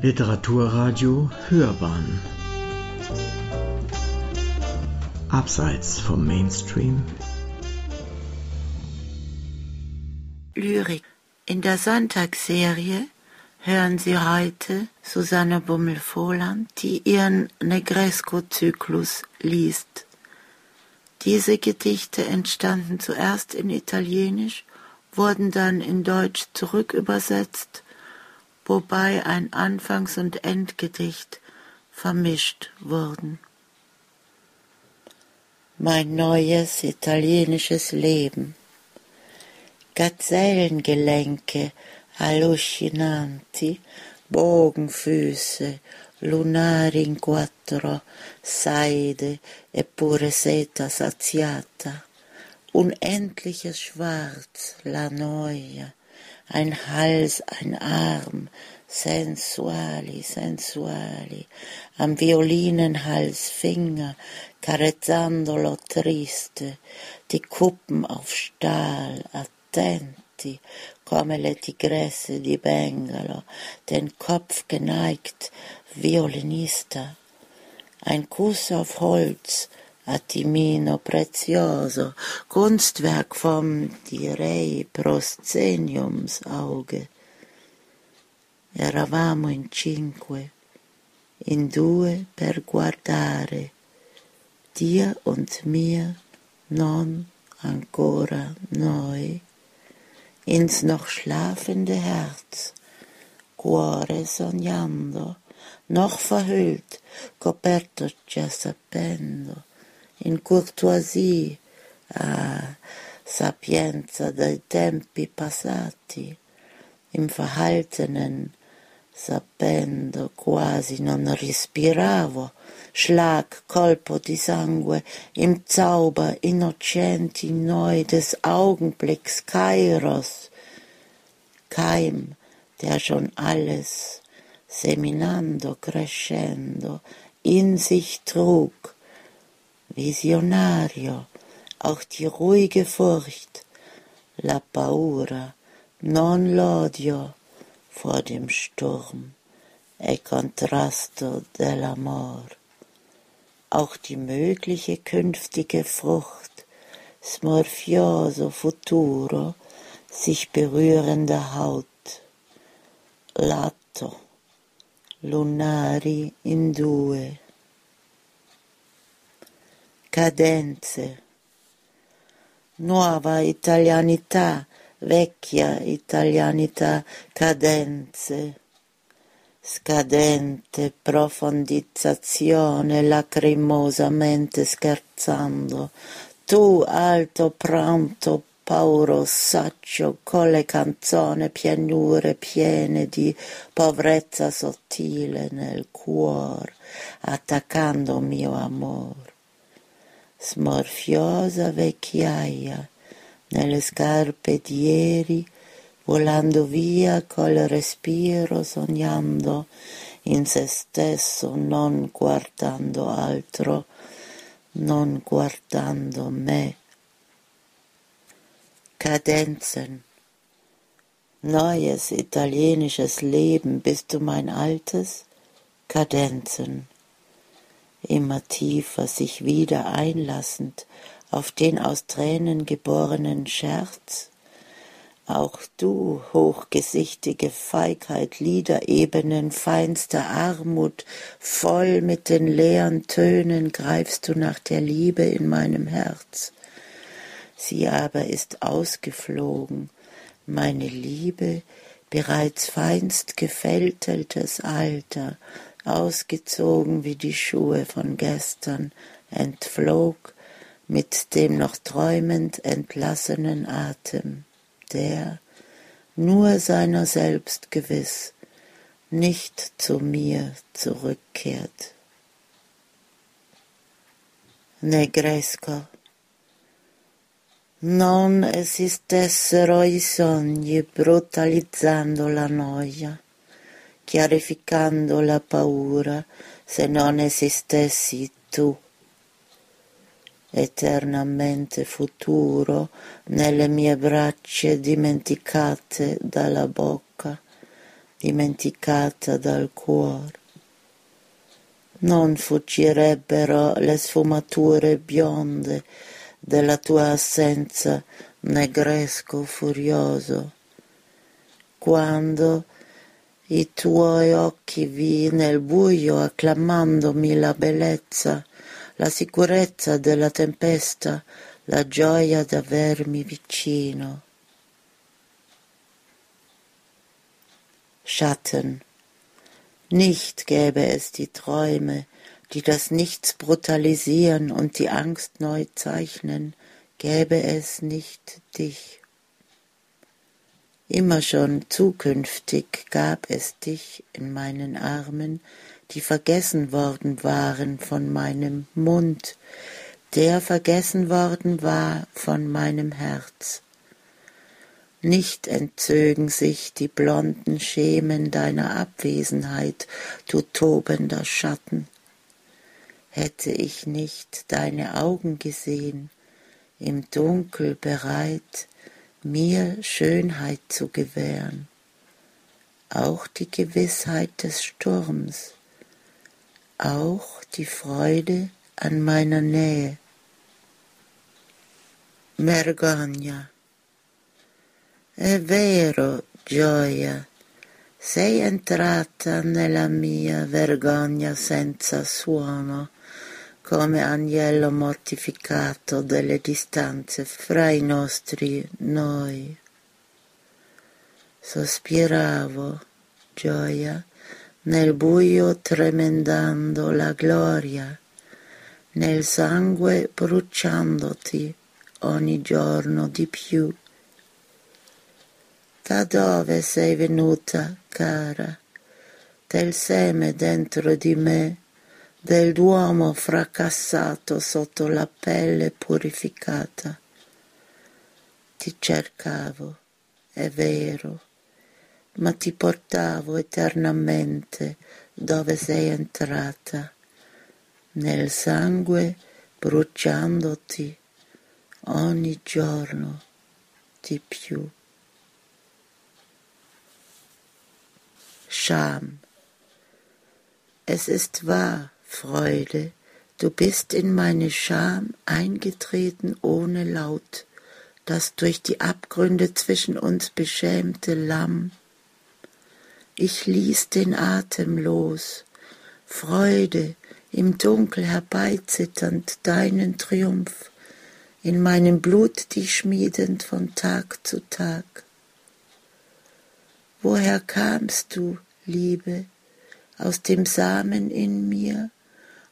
Literaturradio Hörbahn. Abseits vom Mainstream. Lyrik. In der Sonntagsserie hören Sie heute Susanne Bummel-Vohland, die ihren Negresco-Zyklus liest. Diese Gedichte entstanden zuerst in Italienisch, wurden dann in Deutsch zurückübersetzt wobei ein Anfangs- und Endgedicht vermischt wurden. Mein neues italienisches Leben. Gazellengelenke, allucinanti, Bogenfüße, lunari in quattro, Seide e pure seta saziata, unendliches Schwarz, la noia, ein Hals, ein Arm, sensuali, sensuali, am Violinenhals Finger, carezzandolo triste, die Kuppen auf Stahl, attenti, come le tigresse di Bengalo, den Kopf geneigt, Violinista, ein Kuss auf Holz, Attimino prezioso, Kunstwerk vom direi prosceniumsauge. Eravamo in cinque, in due per guardare, dir und mir, non ancora noi, ins noch schlafende Herz, cuore sognando, noch verhüllt, coperto già sapendo, in courtoisie, ah, sapienza dei tempi passati, im Verhaltenen, sapendo quasi non respiravo, Schlag, colpo di sangue, im Zauber innocenti neu des Augenblicks Kairos, Keim, der schon alles, seminando, crescendo, in sich trug, Visionario, auch die ruhige Furcht, la paura, non l'odio vor dem Sturm, e contrasto dell'amor, auch die mögliche künftige Frucht, smorfioso futuro, sich berührende Haut, lato, lunari in due cadenze, nuova italianità, vecchia italianità, cadenze, scadente profondizzazione lacrimosamente scherzando, tu alto pranto pauro saccio colle canzone pianure piene di povrezza sottile nel cuor attaccando mio amor smorfiosa vecchiaia nelle scarpe di ieri, volando via col respiro, sognando in se stesso, non guardando altro, non guardando me. Kadenzen. Neues italienisches Leben, bist du mein altes? Kadenzen immer tiefer sich wieder einlassend auf den aus Tränen geborenen Scherz, auch du, hochgesichtige Feigheit, Liederebenen feinster Armut, voll mit den leeren Tönen greifst du nach der Liebe in meinem Herz. Sie aber ist ausgeflogen, meine Liebe, bereits feinst gefälteltes Alter, ausgezogen wie die Schuhe von gestern, entflog mit dem noch träumend entlassenen Atem, der, nur seiner selbst gewiss, nicht zu mir zurückkehrt. Negresco Non esistessero i sogni brutalizzando la noia chiarificando la paura se non esistessi tu eternamente futuro nelle mie braccia dimenticate dalla bocca dimenticata dal cuore. Non fuggirebbero le sfumature bionde della tua assenza negresco furioso, quando i tuoi occhi vi nel buio acclamandomi la bellezza, la sicurezza della tempesta, la gioia d'avermi vicino. Schatten. Nicht gäbe es die Träume, die das Nichts brutalisieren und die Angst neu zeichnen, gäbe es nicht dich. Immer schon zukünftig gab es dich in meinen Armen, die vergessen worden waren von meinem Mund, der vergessen worden war von meinem Herz. Nicht entzögen sich die blonden Schemen deiner Abwesenheit, du tobender Schatten. Hätte ich nicht deine Augen gesehen, im Dunkel bereit, mir Schönheit zu gewähren, auch die Gewissheit des Sturms, auch die Freude an meiner Nähe. Mergogna. È vero, gioia, sei entrata nella mia vergogna senza suono, come agnello mortificato delle distanze fra i nostri noi. Sospiravo, gioia, nel buio tremendando la gloria, nel sangue bruciandoti ogni giorno di più. Da dove sei venuta, cara? Del seme dentro di me dell'uomo fracassato sotto la pelle purificata. Ti cercavo, è vero, ma ti portavo eternamente dove sei entrata, nel sangue bruciandoti ogni giorno di più. Scham. Es ist wahr, Freude, du bist in meine Scham eingetreten ohne Laut, das durch die Abgründe zwischen uns beschämte Lamm. Ich ließ den Atem los, Freude, im Dunkel herbeizitternd deinen Triumph, in meinem Blut dich schmiedend von Tag zu Tag. Woher kamst du, Liebe, aus dem Samen in mir,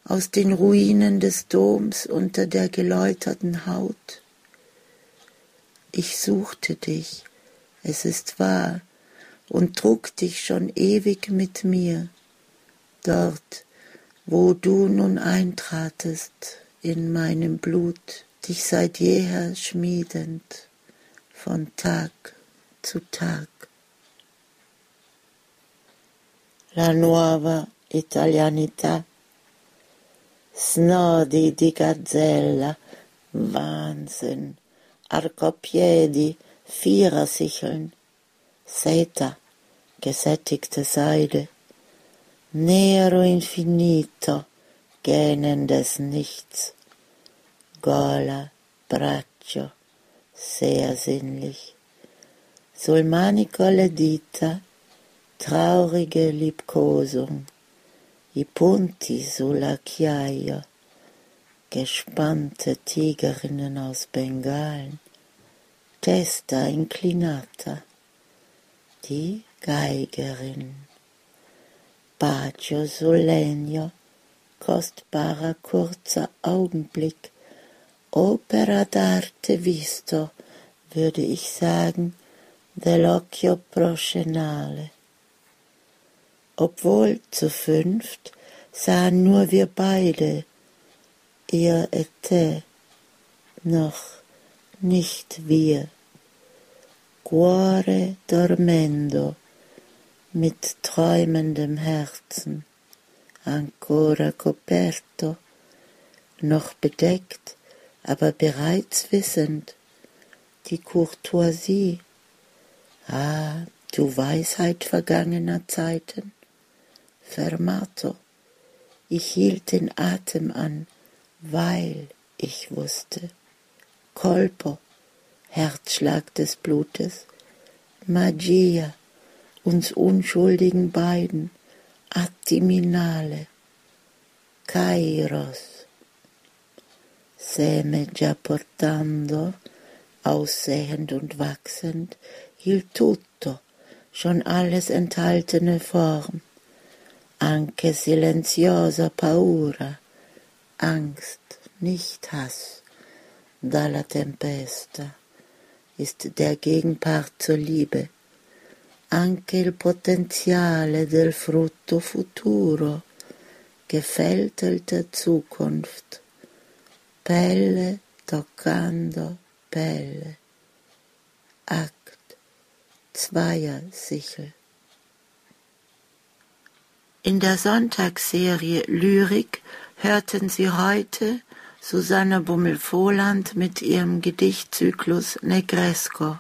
aus den Ruinen des Doms unter der geläuterten Haut. Ich suchte dich, es ist wahr, und trug dich schon ewig mit mir, dort, wo du nun eintratest in meinem Blut, dich seit jeher schmiedend, von Tag zu Tag. La nuova italianità snodi di gazzella, Wahnsinn, Arkopiedi, Vierersicheln, Seta, gesättigte Seide, Nero infinito, gähnendes Nichts, Gola, Braccio, sehr sinnlich, Sulmanico le dita, traurige Liebkosung, i punti sulla chiaia, gespannte Tigerinnen aus Bengalen, testa inclinata, die Geigerin. Bacio sul legno, kostbarer kurzer Augenblick, Opera d'arte visto, würde ich sagen, dell'occhio proscenale. Obwohl zu fünft sahen nur wir beide, ihr et noch nicht wir. Cuore dormendo, mit träumendem Herzen, ancora coperto, noch bedeckt, aber bereits wissend, die Courtoisie. Ah, du Weisheit vergangener Zeiten? Fermato, ich hielt den Atem an, weil ich wusste. Colpo, Herzschlag des Blutes, Magia, uns unschuldigen beiden, Attiminale, Kairos, Seme già portando, aussehend und wachsend, il tutto, schon alles enthaltene Form, anche silenziosa paura, Angst, nicht Hass, dalla tempesta, ist der Gegenpart zur Liebe, anche il potenziale del frutto futuro, gefältelter Zukunft, Pelle toccando Pelle, Akt, Zweier-Sichel. In der Sonntagsserie Lyrik hörten Sie heute Susanne Bummel-Vohland mit ihrem Gedichtzyklus Negresco.